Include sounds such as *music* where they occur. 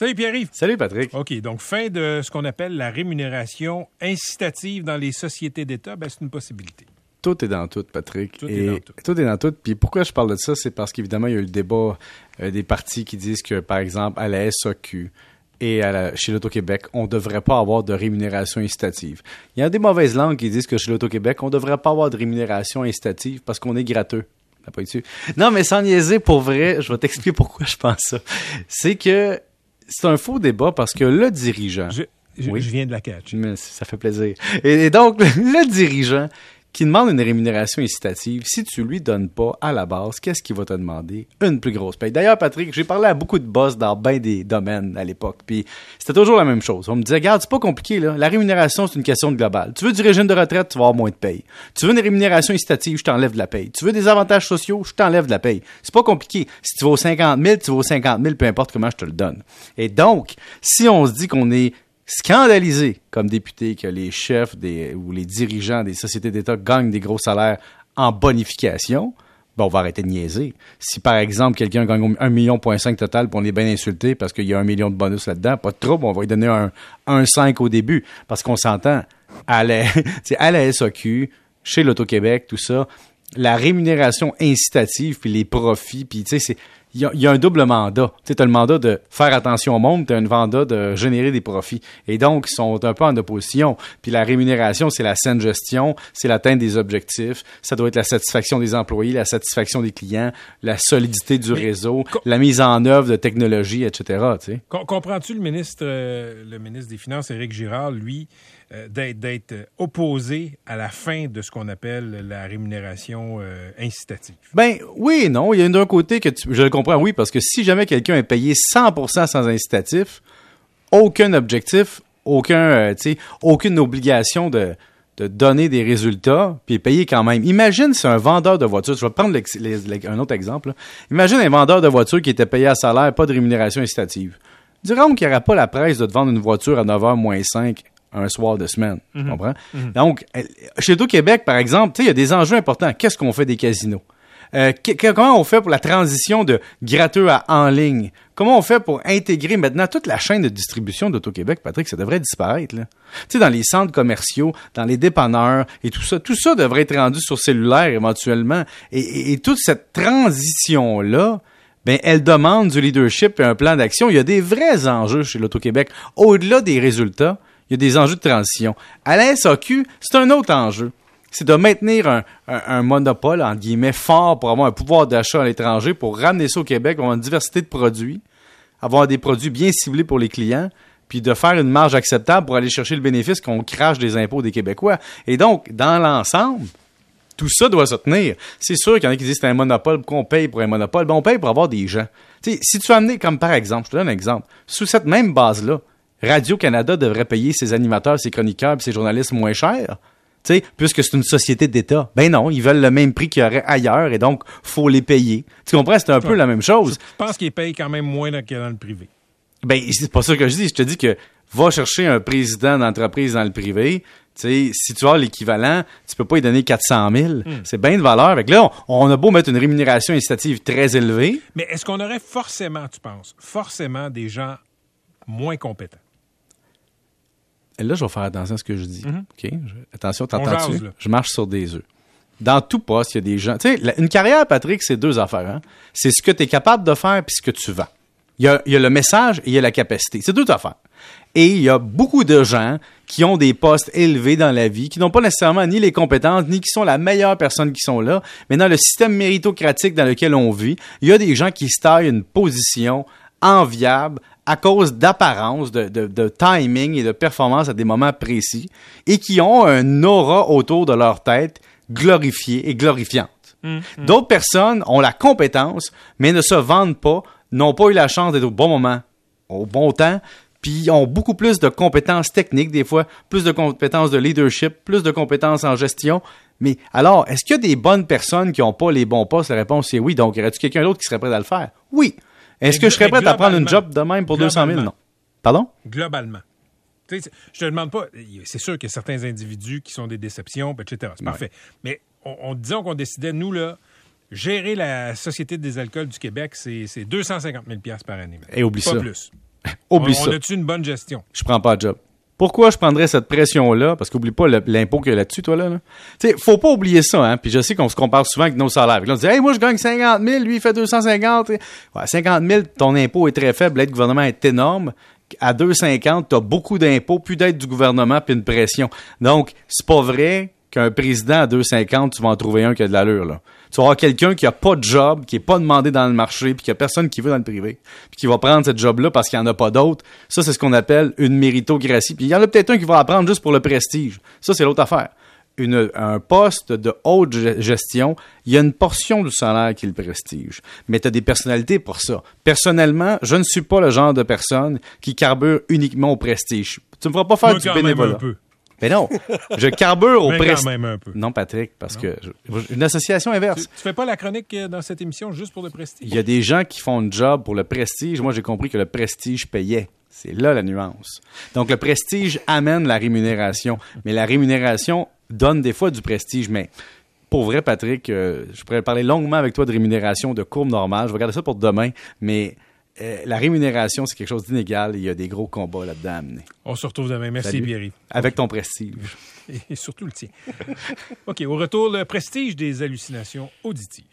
Salut Pierre-Yves. Salut Patrick. OK, donc fin de ce qu'on appelle la rémunération incitative dans les sociétés d'État, ben, c'est une possibilité. Tout est dans tout, Patrick. Tout est dans tout. Tout est dans tout. Puis pourquoi je parle de ça, c'est parce qu'évidemment, il y a eu le débat euh, des partis qui disent que, par exemple, à la SAQ et à la- chez l'Auto-Québec, on ne devrait pas avoir de rémunération incitative. Il y a des mauvaises langues qui disent que chez l'Auto-Québec, on ne devrait pas avoir de rémunération incitative parce qu'on est gratteux. Pas? Non, mais sans niaiser, pour vrai, je vais t'expliquer *laughs* pourquoi je pense ça. C'est que c'est un faux débat parce que le dirigeant... Je, je- Oui. je viens de la catch. Mais ça fait plaisir. Et, et donc, *laughs* le dirigeant qui demande une rémunération incitative, si tu lui donnes pas à la base, qu'est-ce qu'il va te demander? Une plus grosse paye. D'ailleurs, Patrick, j'ai parlé à beaucoup de boss dans bien des domaines à l'époque, puis c'était toujours la même chose. On me disait, regarde, c'est pas compliqué, là. La rémunération, c'est une question globale. Tu veux du régime de retraite, tu vas avoir moins de paye. Tu veux une rémunération incitative, je t'enlève de la paye. Tu veux des avantages sociaux, je t'enlève de la paye. C'est pas compliqué. Si tu vas aux 50 000, tu vas aux 50 000, peu importe comment je te le donne. Et donc, si on se dit qu'on est scandalisé comme député que les chefs ou les dirigeants des sociétés d'État gagnent des gros salaires en bonification, ben on va arrêter de niaiser. Si par exemple quelqu'un gagne 1,5 million total, puis on est bien insulté parce qu'il y a un million de bonus là-dedans, pas de trouble, on va lui donner un 1,5 au début. Parce qu'on s'entend, à la, *laughs* à la chez l'Auto-Québec, tout ça, la rémunération incitative, puis les profits, puis tu sais, c'est il y, a, il y a un double mandat. Tu as le mandat de faire attention au monde, tu as un mandat de générer des profits. Et donc, ils sont un peu en opposition. Puis la rémunération, c'est la saine gestion, c'est l'atteinte des objectifs, ça doit être la satisfaction des employés, la satisfaction des clients, la solidité du Mais réseau, la mise en œuvre de technologies, etc. Tu sais. Com- Comprends-tu le ministre, euh, le ministre des Finances, Éric Girard, lui, euh, d'être, opposé à la fin de ce qu'on appelle la rémunération euh, incitative? Ben oui et non. Il y a d'un côté que tu- je le comprends, oui, parce que si jamais quelqu'un est payé 100% sans incitatif, aucun objectif, aucun, euh, aucune obligation de, de donner des résultats, puis payé quand même. Imagine c'est un vendeur de voitures. Je vais prendre l'ex- les- les- un autre exemple. là. Imagine un vendeur de voitures qui était payé à salaire, pas de rémunération incitative. Dirons qu'il n'y aura pas la presse de te vendre une voiture à 9h moins 5 un soir de semaine. Tu comprends? Donc, euh, chez tout Québec, par exemple, il y a des enjeux importants. Qu'est-ce qu'on fait des casinos? Euh, comment on fait pour la transition de gratteux à en ligne? Comment on fait pour intégrer maintenant toute la chaîne de distribution d'Auto-Québec, Patrick? Ça devrait disparaître, là. Tu sais, dans les centres commerciaux, dans les dépanneurs et tout ça, tout ça devrait être rendu sur cellulaire éventuellement. Et, et- et toute cette transition-là, ben, elle demande du leadership et un plan d'action. Il y a des vrais enjeux chez l'Auto-Québec. Au-delà des résultats, il y a des enjeux de transition. À la SAQ, c'est un autre enjeu. C'est de maintenir un, monopole, entre guillemets, fort pour avoir un pouvoir d'achat à l'étranger, pour ramener ça au Québec, avoir une diversité de produits, avoir des produits bien ciblés pour les clients, puis de faire une marge acceptable pour aller chercher le bénéfice qu'on crache des impôts des Québécois. Et donc, dans l'ensemble, tout ça doit se tenir. C'est sûr qu'il y en a qui disent c'est un monopole, qu'on paye pour un monopole? Ben, on paye pour avoir des gens. Si tu amener, comme par exemple, je te donne un exemple, sous cette même base-là, Radio-Canada devrait payer ses animateurs, ses chroniqueurs et ses journalistes moins cher. Tu sais, puisque c'est une société d'État. Ben non, ils veulent le même prix qu'il y aurait ailleurs et donc, faut les payer. Tu comprends? C'est un peu la même chose. Je pense qu'il paye quand même moins que dans le privé. Ben, *laughs* c'est pas ça que je dis. Je te dis que va chercher un président d'entreprise dans le privé. Tu sais, si tu as l'équivalent, tu peux pas lui donner 400 000. C'est bien de valeur. Fait que là, on, on a beau mettre une rémunération incitative très élevée. Mais est-ce qu'on aurait forcément, tu penses, forcément des gens moins compétents? Là, je vais faire attention à ce que je dis. OK? Je- attention, t'entends-tu? Je marche sur des œufs. Dans tout poste, il y a des gens. Tu sais, une carrière, Patrick, c'est deux affaires. Hein? C'est ce que tu es capable de faire puis ce que tu vends. Il y, a, il y a le message et il y a la capacité. C'est deux affaires. Et il y a beaucoup de gens qui ont des postes élevés dans la vie, qui n'ont pas nécessairement ni les compétences, ni qui sont la meilleure personne qui sont là. Mais dans le système méritocratique dans lequel on vit, il y a des gens qui se taillent une position enviable à cause d'apparence, de, de- de timing et de performance à des moments précis, et qui ont un aura autour de leur tête glorifiée et glorifiante. D'autres personnes ont la compétence, mais ne se vendent pas, n'ont pas eu la chance d'être au bon moment, au bon temps, puis ont beaucoup plus de compétences techniques, des fois, plus de compétences de leadership, plus de compétences en gestion. Mais alors, est-ce qu'il y a des bonnes personnes qui n'ont pas les bons postes? La réponse est oui. Donc, y aurait-tu quelqu'un d'autre qui serait prêt à le faire? Oui. Est-ce que je serais prêt à prendre une job de même pour 200 000? globalement. Non. Pardon? Globalement. Tu sais, c'est- je te demande pas, c'est sûr qu'il y a certains individus qui sont des déceptions, etc. C'est parfait. Mais on, on- disons qu'on décidait, nous, là, gérer la Société des alcools du Québec, c'est c'est 250 000 par année. maintenant. Et oublie pas ça. plus. *laughs* Oublie on, ça. On a-tu une bonne gestion? Je prends pas de job. Pourquoi je prendrais cette pression-là? Parce qu'oublie pas l'impôt qu'il y a là-dessus, toi, là. là. Tu sais, faut pas oublier ça, hein. Puis je sais qu'on se compare souvent avec nos salaires. Puis là, on dit, hey, moi, je gagne 50 000, lui, il fait 250. Ouais, 50 000, ton impôt est très faible, l'aide gouvernement est énorme. À 2,50, t'as beaucoup d'impôts, plus d'aide du gouvernement, puis une pression. Donc, c'est pas vrai qu'un président à 2,50, tu vas en trouver un qui a de l'allure, là. Tu vas avoir quelqu'un qui a pas de job, qui est pas demandé dans le marché, puis qui a personne qui veut dans le privé, puis qui va prendre cette job-là parce qu'il n'y en a pas d'autres. Ça, c'est ce qu'on appelle une méritocratie. Puis il y en a peut-être un qui va la prendre juste pour le prestige. Ça, c'est l'autre affaire. Une, un poste de haute ge- gestion, il y a une portion du salaire qui est le prestige. Mais tu as des personnalités pour ça. Personnellement, je ne suis pas le genre de personne qui carbure uniquement au prestige. Tu me feras pas faire Moi, du bénévolat. Mais non, je carbure au prestige. même un peu. Non, Patrick, parce que je- une association Tu, inverse. tu fais pas la chronique euh, dans cette émission juste pour le prestige? Il y a des gens qui font un job pour le prestige. Moi, j'ai compris que le prestige payait. C'est là la nuance. Donc, le prestige amène la rémunération. Mais la rémunération donne des fois du prestige. Mais pour vrai, Patrick, euh, je pourrais parler longuement avec toi de rémunération, de courbe normale. Je vais garder ça pour demain. Mais la rémunération, c'est quelque chose d'inégal. Il y a des gros combats là-dedans à amener. On se retrouve demain. Merci, Salut. Pierre. Avec ton prestige. *laughs* Et surtout le tien. *laughs* OK, au retour, le prestige des hallucinations auditives.